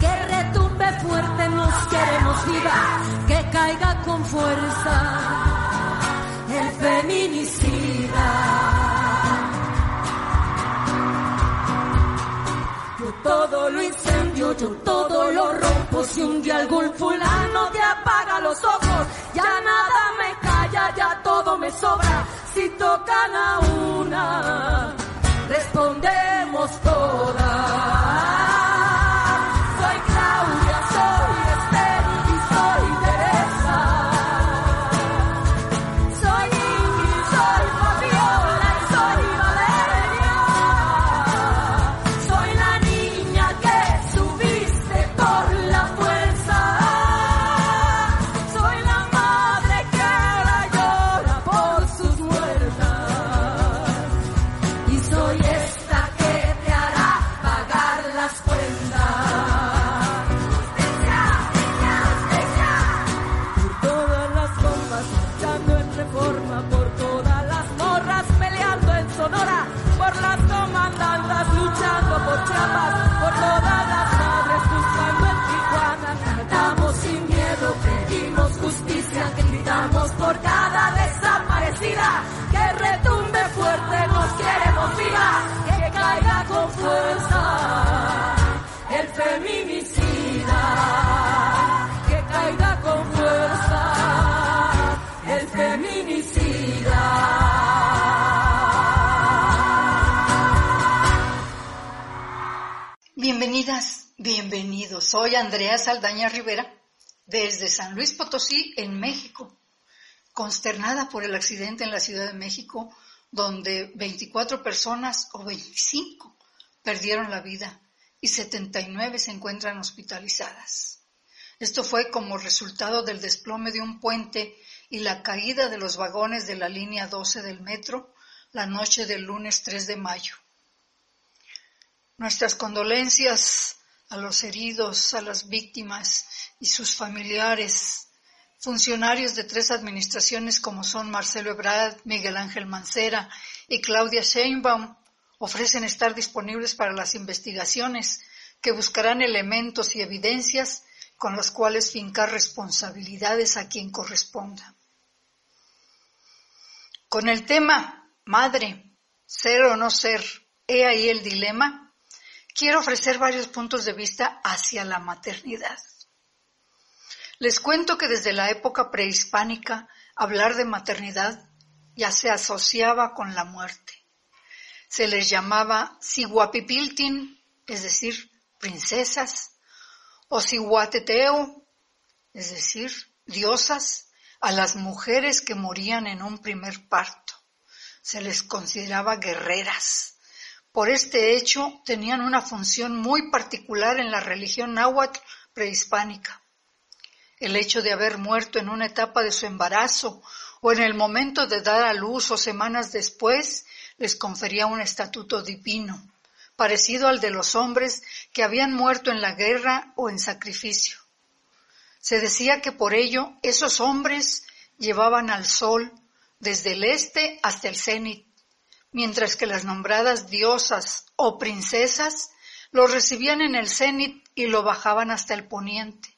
que retumbe fuerte, nos queremos viva, que caiga con fuerza el feminicida. Yo todo lo incendio, yo todo lo rompo. Si un día algún fulano te apaga los ojos, ya nada me calla, ya todo me sobra. Si tocan a una, respondemos todas. Bienvenidas, bienvenidos. Soy Andrea Saldaña Rivera desde San Luis Potosí, en México, consternada por el accidente en la Ciudad de México, donde 24 personas o 25 perdieron la vida y 79 se encuentran hospitalizadas. Esto fue como resultado del desplome de un puente y la caída de los vagones de la línea 12 del metro la noche del lunes 3 de mayo. Nuestras condolencias a los heridos, a las víctimas y sus familiares, funcionarios de tres administraciones como son Marcelo Ebrard, Miguel Ángel Mancera y Claudia Sheinbaum, ofrecen estar disponibles para las investigaciones que buscarán elementos y evidencias con los cuales fincar responsabilidades a quien corresponda. Con el tema madre, ser o no ser, he ahí el dilema, quiero ofrecer varios puntos de vista hacia la maternidad. Les cuento que desde la época prehispánica hablar de maternidad ya se asociaba con la muerte. Se les llamaba Siguapipiltin, es decir, princesas, o Siguateteo, es decir, diosas, a las mujeres que morían en un primer parto. Se les consideraba guerreras por este hecho, tenían una función muy particular en la religión náhuatl prehispánica. El hecho de haber muerto en una etapa de su embarazo o en el momento de dar a luz o semanas después les confería un estatuto divino, parecido al de los hombres que habían muerto en la guerra o en sacrificio. Se decía que por ello esos hombres llevaban al sol desde el este hasta el cenit mientras que las nombradas diosas o princesas lo recibían en el cenit y lo bajaban hasta el poniente.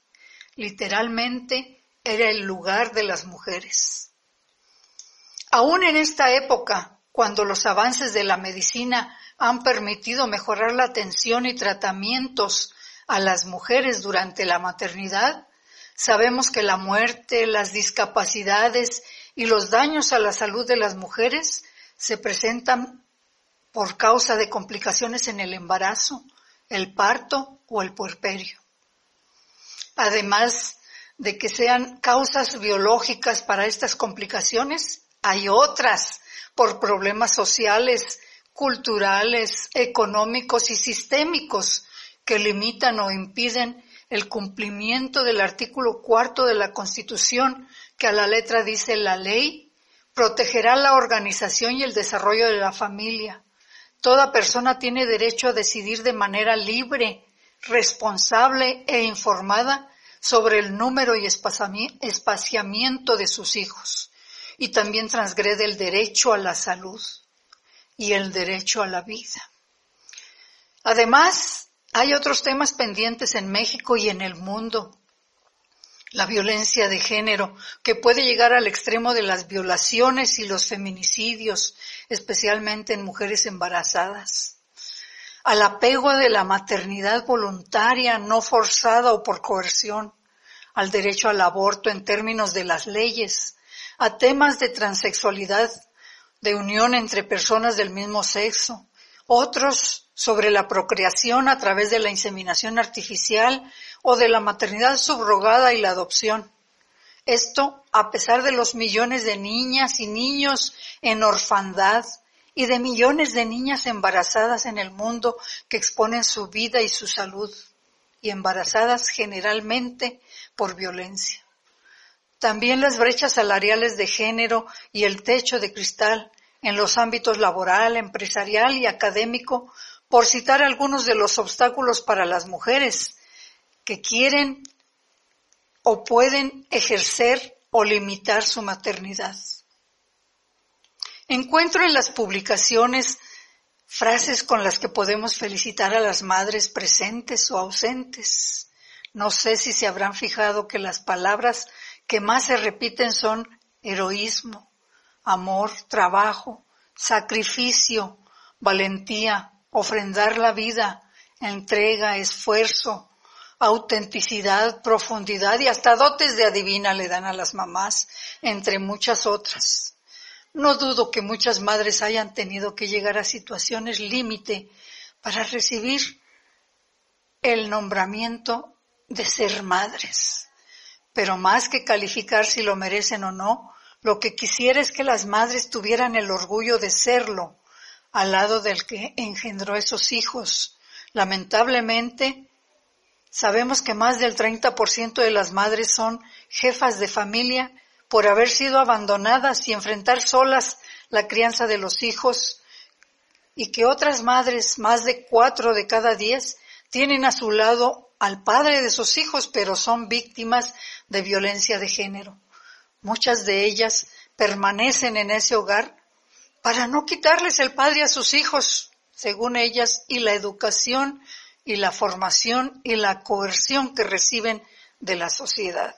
Literalmente era el lugar de las mujeres. Aún en esta época, cuando los avances de la medicina han permitido mejorar la atención y tratamientos a las mujeres durante la maternidad, sabemos que la muerte, las discapacidades y los daños a la salud de las mujeres se presentan por causa de complicaciones en el embarazo, el parto o el puerperio. Además de que sean causas biológicas para estas complicaciones, hay otras por problemas sociales, culturales, económicos y sistémicos que limitan o impiden el cumplimiento del artículo cuarto de la Constitución, que a la letra dice la ley Protegerá la organización y el desarrollo de la familia. Toda persona tiene derecho a decidir de manera libre, responsable e informada sobre el número y espaciamiento de sus hijos. Y también transgrede el derecho a la salud y el derecho a la vida. Además, hay otros temas pendientes en México y en el mundo la violencia de género, que puede llegar al extremo de las violaciones y los feminicidios, especialmente en mujeres embarazadas, al apego de la maternidad voluntaria, no forzada o por coerción, al derecho al aborto en términos de las leyes, a temas de transexualidad, de unión entre personas del mismo sexo, otros sobre la procreación a través de la inseminación artificial o de la maternidad subrogada y la adopción. Esto a pesar de los millones de niñas y niños en orfandad y de millones de niñas embarazadas en el mundo que exponen su vida y su salud, y embarazadas generalmente por violencia. También las brechas salariales de género y el techo de cristal en los ámbitos laboral, empresarial y académico, por citar algunos de los obstáculos para las mujeres que quieren o pueden ejercer o limitar su maternidad. Encuentro en las publicaciones frases con las que podemos felicitar a las madres presentes o ausentes. No sé si se habrán fijado que las palabras que más se repiten son heroísmo, amor, trabajo, sacrificio, valentía, ofrendar la vida, entrega, esfuerzo, autenticidad, profundidad y hasta dotes de adivina le dan a las mamás, entre muchas otras. No dudo que muchas madres hayan tenido que llegar a situaciones límite para recibir el nombramiento de ser madres. Pero más que calificar si lo merecen o no, lo que quisiera es que las madres tuvieran el orgullo de serlo al lado del que engendró esos hijos. Lamentablemente, Sabemos que más del 30% de las madres son jefas de familia por haber sido abandonadas y enfrentar solas la crianza de los hijos y que otras madres, más de cuatro de cada diez, tienen a su lado al padre de sus hijos, pero son víctimas de violencia de género. Muchas de ellas permanecen en ese hogar para no quitarles el padre a sus hijos, según ellas, y la educación y la formación y la coerción que reciben de la sociedad,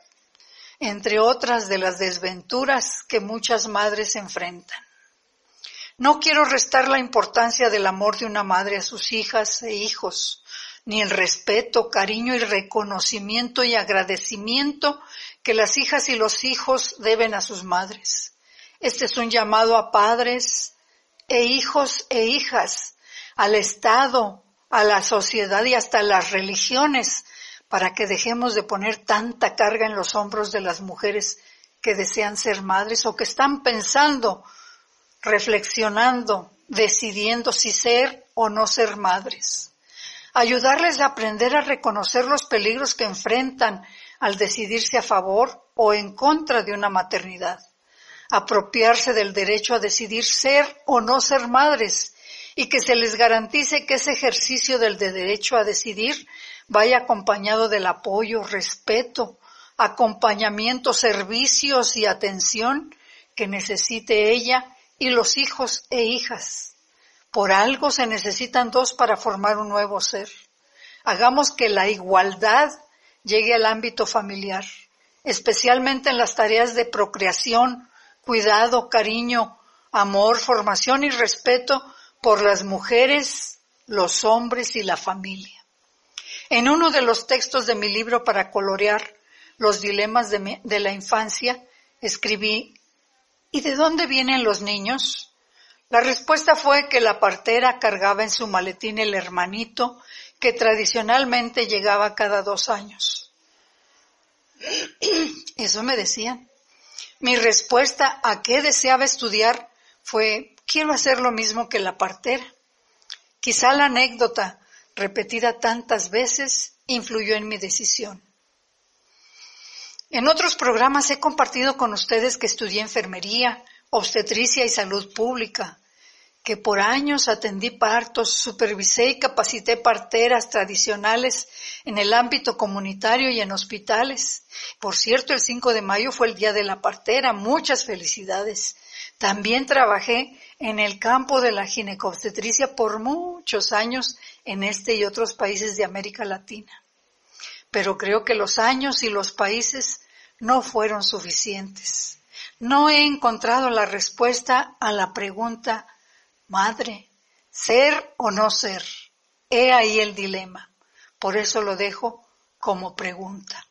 entre otras de las desventuras que muchas madres enfrentan. No quiero restar la importancia del amor de una madre a sus hijas e hijos, ni el respeto, cariño y reconocimiento y agradecimiento que las hijas y los hijos deben a sus madres. Este es un llamado a padres e hijos e hijas, al Estado, a la sociedad y hasta las religiones, para que dejemos de poner tanta carga en los hombros de las mujeres que desean ser madres o que están pensando reflexionando, decidiendo si ser o no ser madres. Ayudarles a aprender a reconocer los peligros que enfrentan al decidirse a favor o en contra de una maternidad. Apropiarse del derecho a decidir ser o no ser madres y que se les garantice que ese ejercicio del derecho a decidir vaya acompañado del apoyo, respeto, acompañamiento, servicios y atención que necesite ella y los hijos e hijas. Por algo se necesitan dos para formar un nuevo ser. Hagamos que la igualdad llegue al ámbito familiar, especialmente en las tareas de procreación, cuidado, cariño, amor, formación y respeto por las mujeres, los hombres y la familia. En uno de los textos de mi libro para colorear los dilemas de, la infancia, escribí ¿Y de dónde vienen los niños? La respuesta fue que la partera cargaba en su maletín el hermanito que tradicionalmente llegaba cada dos años. Eso me decían. Mi respuesta a qué deseaba estudiar fue, quiero hacer lo mismo que la partera. Quizá la anécdota, repetida tantas veces, influyó en mi decisión. En otros programas he compartido con ustedes que estudié enfermería, obstetricia y salud pública, que por años atendí partos, supervisé y capacité parteras tradicionales en el ámbito comunitario y en hospitales. Por cierto, el 5 de mayo fue el Día de la Partera. Muchas felicidades. También trabajé en el campo de la ginecobstetricia por muchos años en este y otros países de América Latina pero creo que los años y los países no fueron suficientes. No he encontrado la respuesta a la pregunta, madre, ser o no ser. He ahí el dilema. Por eso lo dejo como pregunta,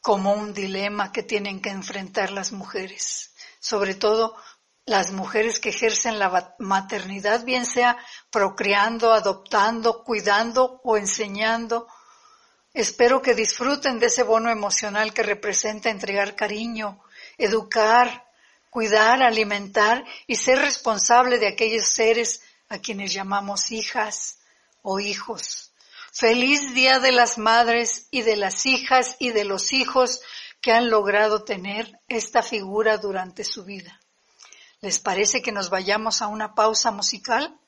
como un dilema que tienen que enfrentar las mujeres, sobre todo las mujeres que ejercen la maternidad, bien sea procreando, adoptando, cuidando o enseñando Espero que disfruten de ese bono emocional que representa entregar cariño, educar, cuidar, alimentar y ser responsable de aquellos seres a quienes llamamos hijas o hijos. Feliz Día de las Madres y de las hijas y de los hijos que han logrado tener esta figura durante su vida. ¿Les parece que nos vayamos a una pausa musical?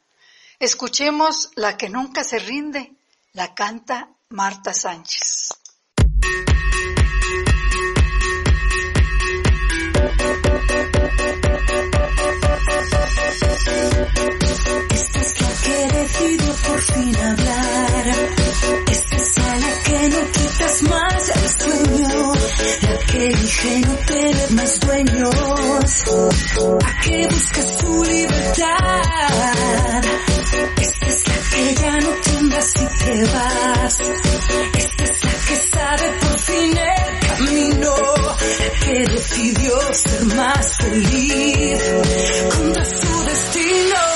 Escuchemos la que nunca se rinde, la canta Marta Sánchez. Esta es la que decidió por fin hablar. Esta es la que no quitas más el sueño. La que dije no tener más dueños. La que busca su libertad. Esta es la que ya no tiembla si te vas. Decidió ser más feliz contra su destino.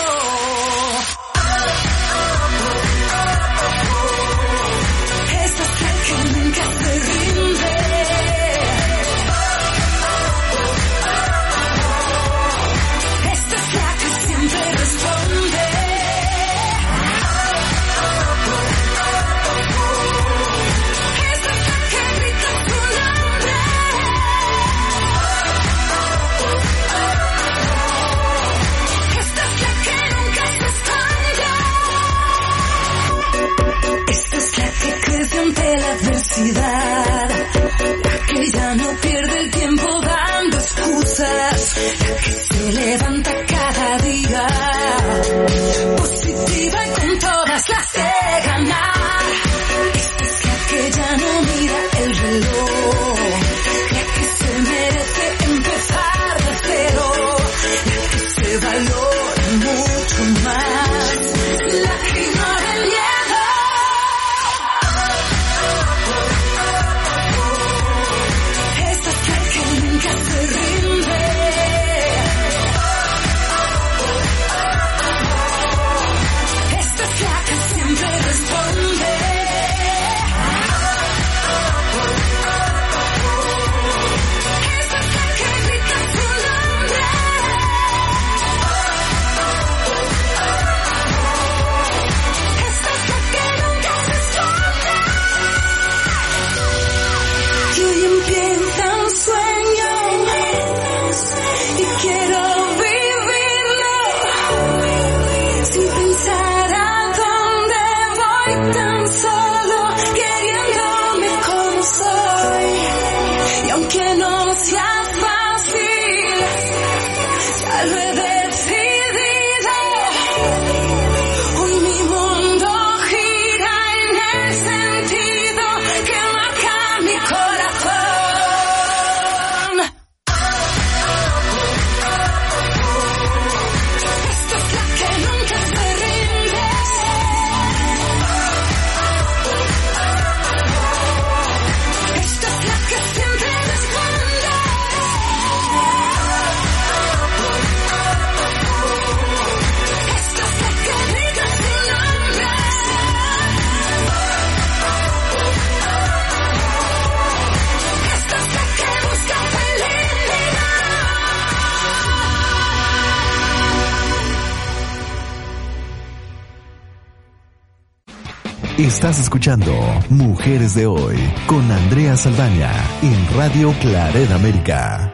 Estás escuchando Mujeres de Hoy con Andrea Saldaña en Radio Claret América.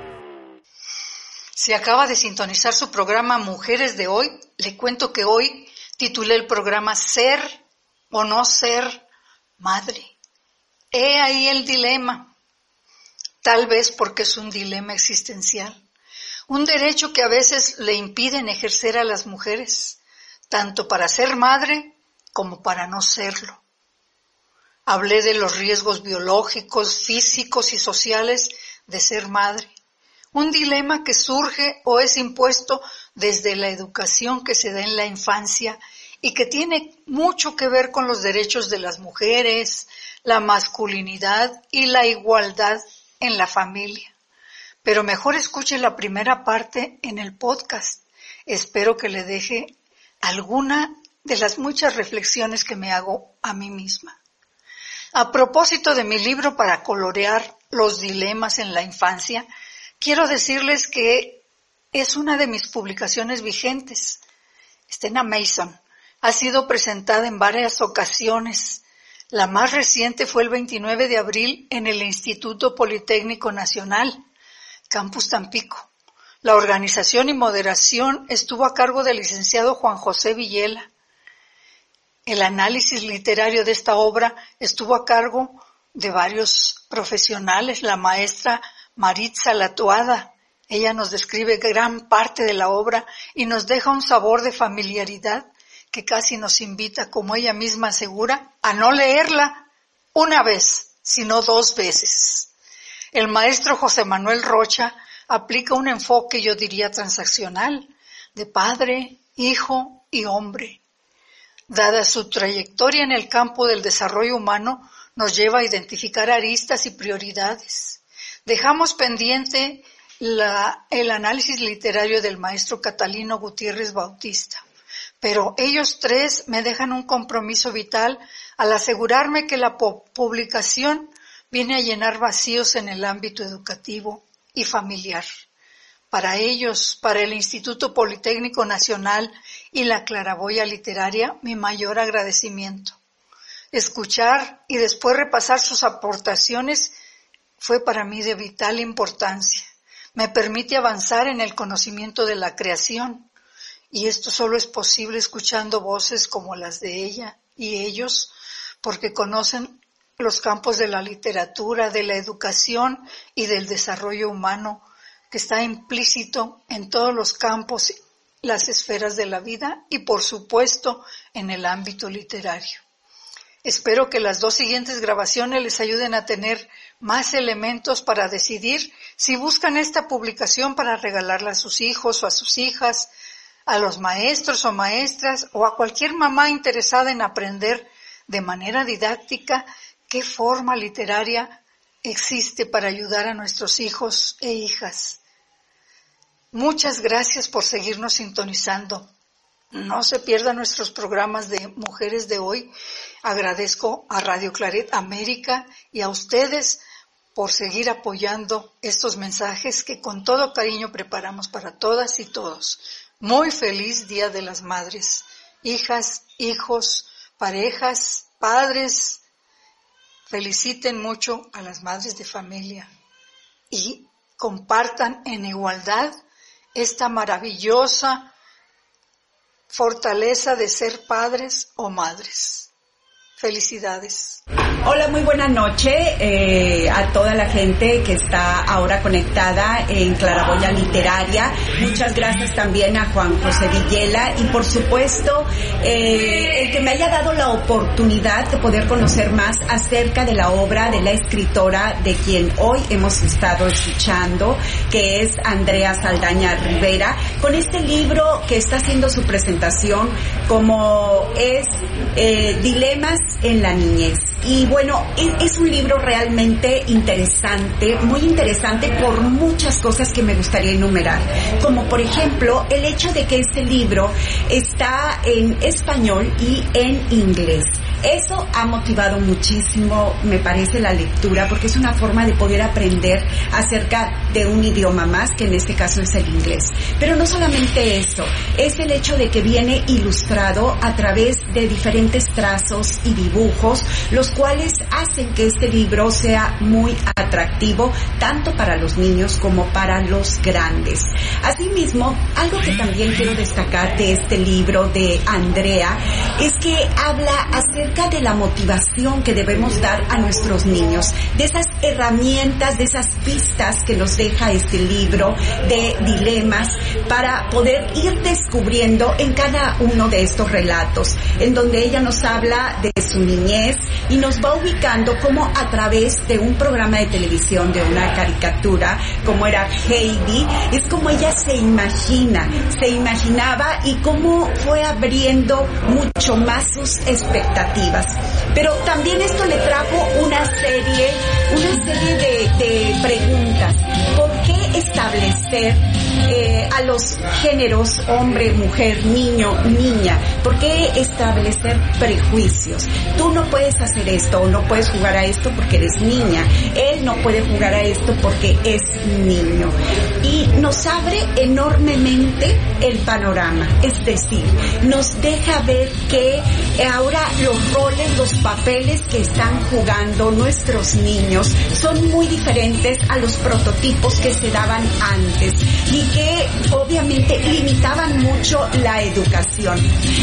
Si acaba de sintonizar su programa Mujeres de Hoy, le cuento que hoy titulé el programa Ser o no ser madre. He ahí el dilema, tal vez porque es un dilema existencial, un derecho que a veces le impiden ejercer a las mujeres, tanto para ser madre como para no serlo. Hablé de los riesgos biológicos, físicos y sociales de ser madre, un dilema que surge o es impuesto desde la educación que se da en la infancia y que tiene mucho que ver con los derechos de las mujeres, la masculinidad y la igualdad en la familia. Pero mejor escuche la primera parte en el podcast. Espero que le deje alguna de las muchas reflexiones que me hago a mí misma. A propósito de mi libro para colorear los dilemas en la infancia, quiero decirles que es una de mis publicaciones vigentes. Estena Mason ha sido presentada en varias ocasiones. La más reciente fue el 29 de abril en el Instituto Politécnico Nacional, Campus Tampico. La organización y moderación estuvo a cargo del licenciado Juan José Villela. El análisis literario de esta obra estuvo a cargo de varios profesionales, la maestra Maritza Latuada. Ella nos describe gran parte de la obra y nos deja un sabor de familiaridad que casi nos invita, como ella misma asegura, a no leerla una vez, sino dos veces. El maestro José Manuel Rocha aplica un enfoque, yo diría, transaccional, de padre, hijo y hombre. Dada su trayectoria en el campo del desarrollo humano, nos lleva a identificar aristas y prioridades. Dejamos pendiente el análisis literario del maestro Catalino Gutiérrez Bautista. Pero ellos tres me dejan un compromiso vital al asegurarme que la publicación viene a llenar vacíos en el ámbito educativo y familiar. Para ellos, para el Instituto Politécnico Nacional y la Claraboya Literaria, mi mayor agradecimiento. Escuchar y después repasar sus aportaciones fue para mí de vital importancia. Me permite avanzar en el conocimiento de la creación, y esto solo es posible escuchando voces como las de ella y ellos, porque conocen los campos de la literatura, de la educación y del desarrollo humano, que está implícito en todos los campos, las esferas de la vida y por supuesto en el ámbito literario. Espero que las dos siguientes grabaciones les ayuden a tener más elementos para decidir si buscan esta publicación para regalarla a sus hijos o a sus hijas, a los maestros o maestras o a cualquier mamá interesada en aprender de manera didáctica qué forma literaria existe para ayudar a nuestros hijos e hijas. Muchas gracias por seguirnos sintonizando. No se pierdan nuestros programas de Mujeres de hoy. Agradezco a Radio Claret América y a ustedes por seguir apoyando estos mensajes que con todo cariño preparamos para todas y todos. Muy feliz Día de las Madres, hijas, hijos, parejas, padres. Feliciten mucho a las madres de familia y compartan en igualdad esta maravillosa fortaleza de ser padres o madres. Felicidades. Hola, muy buena noche eh, a toda la gente que está ahora conectada en Claraboya Literaria. Muchas gracias también a Juan José Villela y por supuesto eh, el que me haya dado la oportunidad de poder conocer más acerca de la obra de la escritora de quien hoy hemos estado escuchando, que es Andrea Saldaña Rivera, con este libro que está haciendo su presentación como es eh, Dilemas en la niñez. Y bueno, es, un libro realmente interesante, muy interesante por muchas cosas que me gustaría enumerar. Como por ejemplo, el hecho de que este libro está en español y en inglés. Eso ha motivado muchísimo, me parece, la lectura, porque es una forma de poder aprender acerca de un idioma más, que en este caso es el inglés. Pero no solamente eso, es el hecho de que viene ilustrado a través de diferentes trazos y dibujos, los cuales hacen que este libro sea muy atractivo, tanto para los niños como para los grandes. Asimismo, algo que también quiero destacar de este libro de Andrea es que habla acerca de la motivación que debemos dar a nuestros niños, de esas herramientas, de esas pistas que nos deja este libro de dilemas para poder ir descubriendo en cada uno de estos relatos, en donde ella nos habla de su niñez y nos va ubicando como a través de un programa de televisión, de una caricatura, como era Heidi, es como ella se imagina, se imaginaba y cómo fue abriendo mucho más sus expectativas. Pero también esto le trajo una serie, una serie de, de preguntas. ¿Por qué establecer eh, a los géneros hombre, mujer, niño, niña? ¿Por qué establecer prejuicios? Tú no puedes hacer esto o no puedes jugar a esto porque eres niña. Él no puede jugar a esto porque es niño. Y nos abre enormemente el panorama. Es decir, nos deja ver que ahora los roles, los papeles que están jugando nuestros niños son muy diferentes a los prototipos que se daban antes y que obviamente limitaban mucho la educación.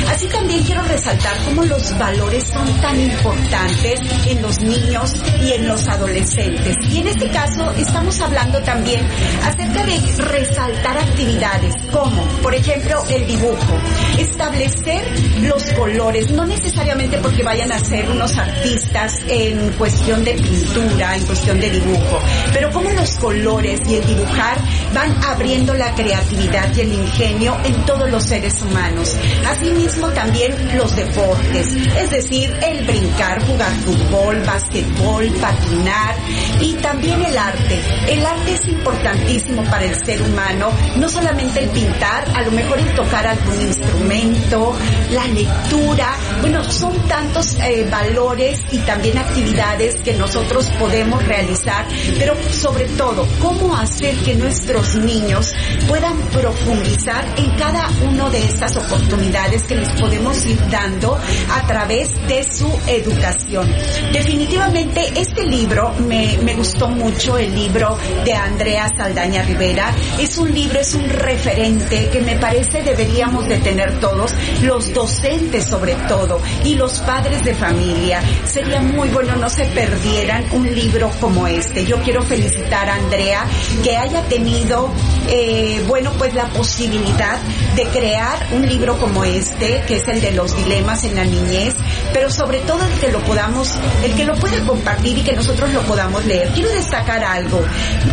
Así también quiero resaltar cómo los valores son tan importantes en los niños y en los adolescentes. Y en este caso estamos hablando también acerca de resaltar actividades como, por ejemplo, el dibujo, establecer los colores, no necesariamente porque vayan a ser unos artistas en cuestión de pintura, en cuestión de dibujo, pero como los colores y el dibujar van abriendo la creatividad y el ingenio en todos los seres humanos. Asimismo también los deportes, es decir, el brincar, jugar fútbol, básquetbol, patinar y también el arte. El arte es importantísimo para el ser humano, no solamente el pintar, a lo mejor el tocar algún instrumento, la lectura, bueno, son tantos eh, valores y también actividades que nosotros podemos realizar, pero sobre todo, cómo hacer que nuestros niños puedan profundizar en cada una de estas oportunidades que les podemos ir dando a través de su educación. Definitivamente este libro me, me gustó mucho, el libro de Andrea Saldaña Rivera. Es un libro, es un referente que me parece deberíamos de tener todos, los docentes sobre todo y los padres de familia. Sería muy bueno no se perdieran un libro como este. Yo quiero felicitar a Andrea que haya tenido, eh, bueno, pues la posibilidad de crear un libro como este, que es el de los dilemas en la niñez, pero sobre todo el que lo podamos, el que lo pueda compartir y que nosotros lo podamos leer. Quiero destacar algo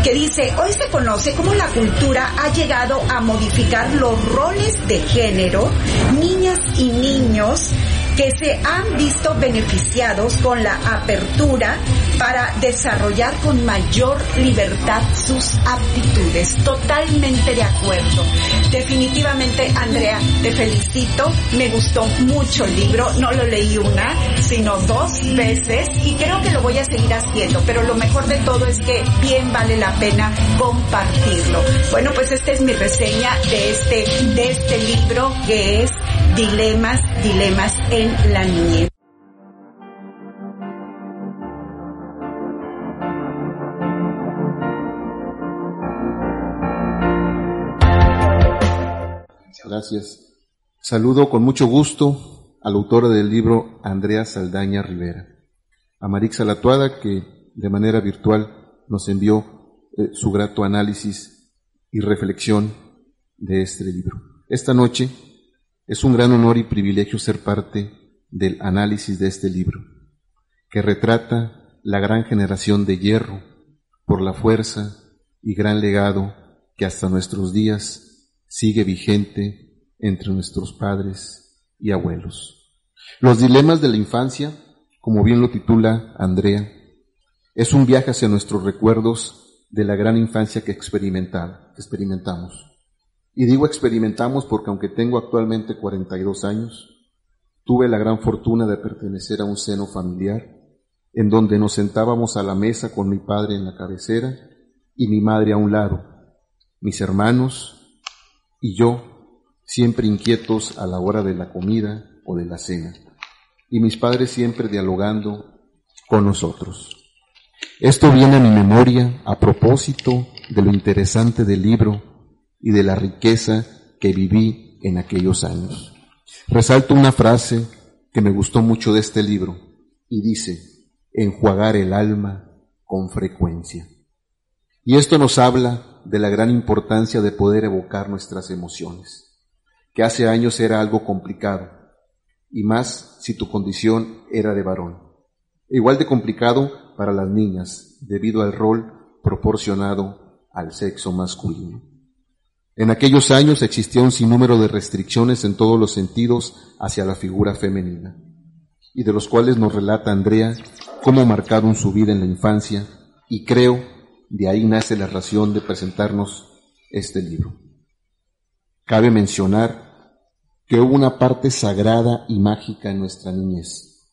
que dice, hoy se conoce cómo la cultura ha llegado a modificar los roles de género, niñas y niños, que se han visto beneficiados con la apertura para desarrollar con mayor libertad sus aptitudes. Totalmente de acuerdo. Definitivamente, Andrea, te felicito. Me gustó mucho el libro. No lo leí una, sino dos veces y creo que lo voy a seguir haciendo. Pero lo mejor de todo es que bien vale la pena compartirlo. Bueno, pues esta es mi reseña de este, de este libro que es Dilemas, Dilemas en la niñez. Gracias. Saludo con mucho gusto a la autora del libro, Andrea Saldaña Rivera. A Marixa Latuada, que de manera virtual nos envió eh, su grato análisis y reflexión de este libro. Esta noche es un gran honor y privilegio ser parte del análisis de este libro, que retrata la gran generación de hierro por la fuerza y gran legado que hasta nuestros días sigue vigente entre nuestros padres y abuelos. Los dilemas de la infancia, como bien lo titula Andrea, es un viaje hacia nuestros recuerdos de la gran infancia que experimentamos. Y digo experimentamos porque aunque tengo actualmente 42 años, tuve la gran fortuna de pertenecer a un seno familiar en donde nos sentábamos a la mesa con mi padre en la cabecera y mi madre a un lado, mis hermanos y yo, siempre inquietos a la hora de la comida o de la cena, y mis padres siempre dialogando con nosotros. Esto viene a mi memoria a propósito de lo interesante del libro y de la riqueza que viví en aquellos años. Resalto una frase que me gustó mucho de este libro y dice, enjuagar el alma con frecuencia. Y esto nos habla de la gran importancia de poder evocar nuestras emociones, que hace años era algo complicado, y más si tu condición era de varón. Igual de complicado para las niñas, debido al rol proporcionado al sexo masculino. En aquellos años existía un sinnúmero de restricciones en todos los sentidos hacia la figura femenina, y de los cuales nos relata Andrea cómo marcaron su vida en la infancia, y creo de ahí nace la razón de presentarnos este libro. Cabe mencionar que hubo una parte sagrada y mágica en nuestra niñez,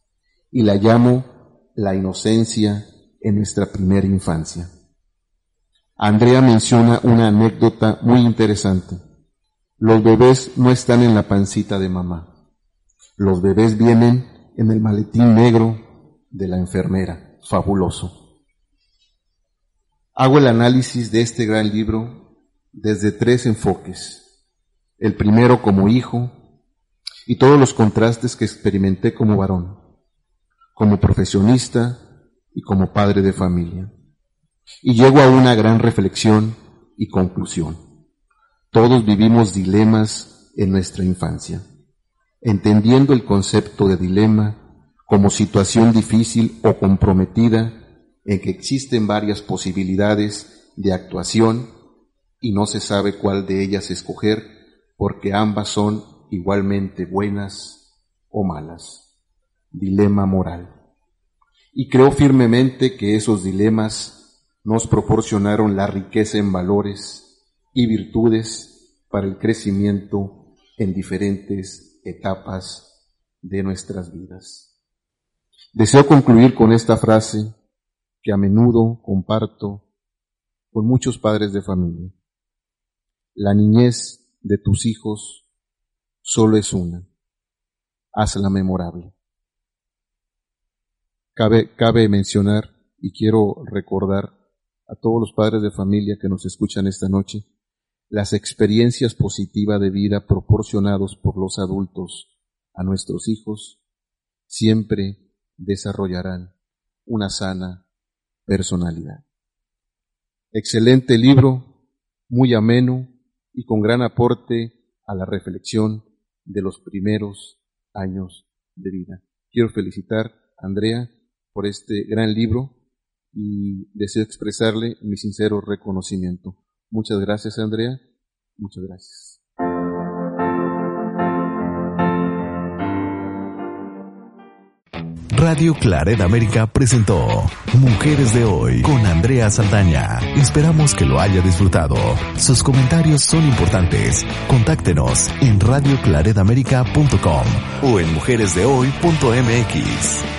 y la llamo la inocencia en nuestra primera infancia. Andrea menciona una anécdota muy interesante. Los bebés no están en la pancita de mamá. Los bebés vienen en el maletín negro de la enfermera. Fabuloso. Hago el análisis de este gran libro desde tres enfoques. El primero como hijo y todos los contrastes que experimenté como varón, como profesionista y como padre de familia. Y llego a una gran reflexión y conclusión. Todos vivimos dilemas en nuestra infancia. Entendiendo el concepto de dilema como situación difícil o comprometida en que existen varias posibilidades de actuación y no se sabe cuál de ellas escoger porque ambas son igualmente buenas o malas. Dilema moral. Y creo firmemente que esos dilemas nos proporcionaron la riqueza en valores y virtudes para el crecimiento en diferentes etapas de nuestras vidas. Deseo concluir con esta frase que a menudo comparto con muchos padres de familia. La niñez de tus hijos solo es una. Hazla memorable. Cabe, cabe mencionar y quiero recordar a todos los padres de familia que nos escuchan esta noche, las experiencias positivas de vida proporcionados por los adultos a nuestros hijos siempre desarrollarán una sana personalidad. Excelente libro, muy ameno y con gran aporte a la reflexión de los primeros años de vida. Quiero felicitar a Andrea por este gran libro y deseo expresarle mi sincero reconocimiento. Muchas gracias, Andrea. Muchas gracias. Radio Claret América presentó Mujeres de Hoy con Andrea Saldaña. Esperamos que lo haya disfrutado. Sus comentarios son importantes. Contáctenos en radioclaredamerica.com o en mujeresdehoy.mx.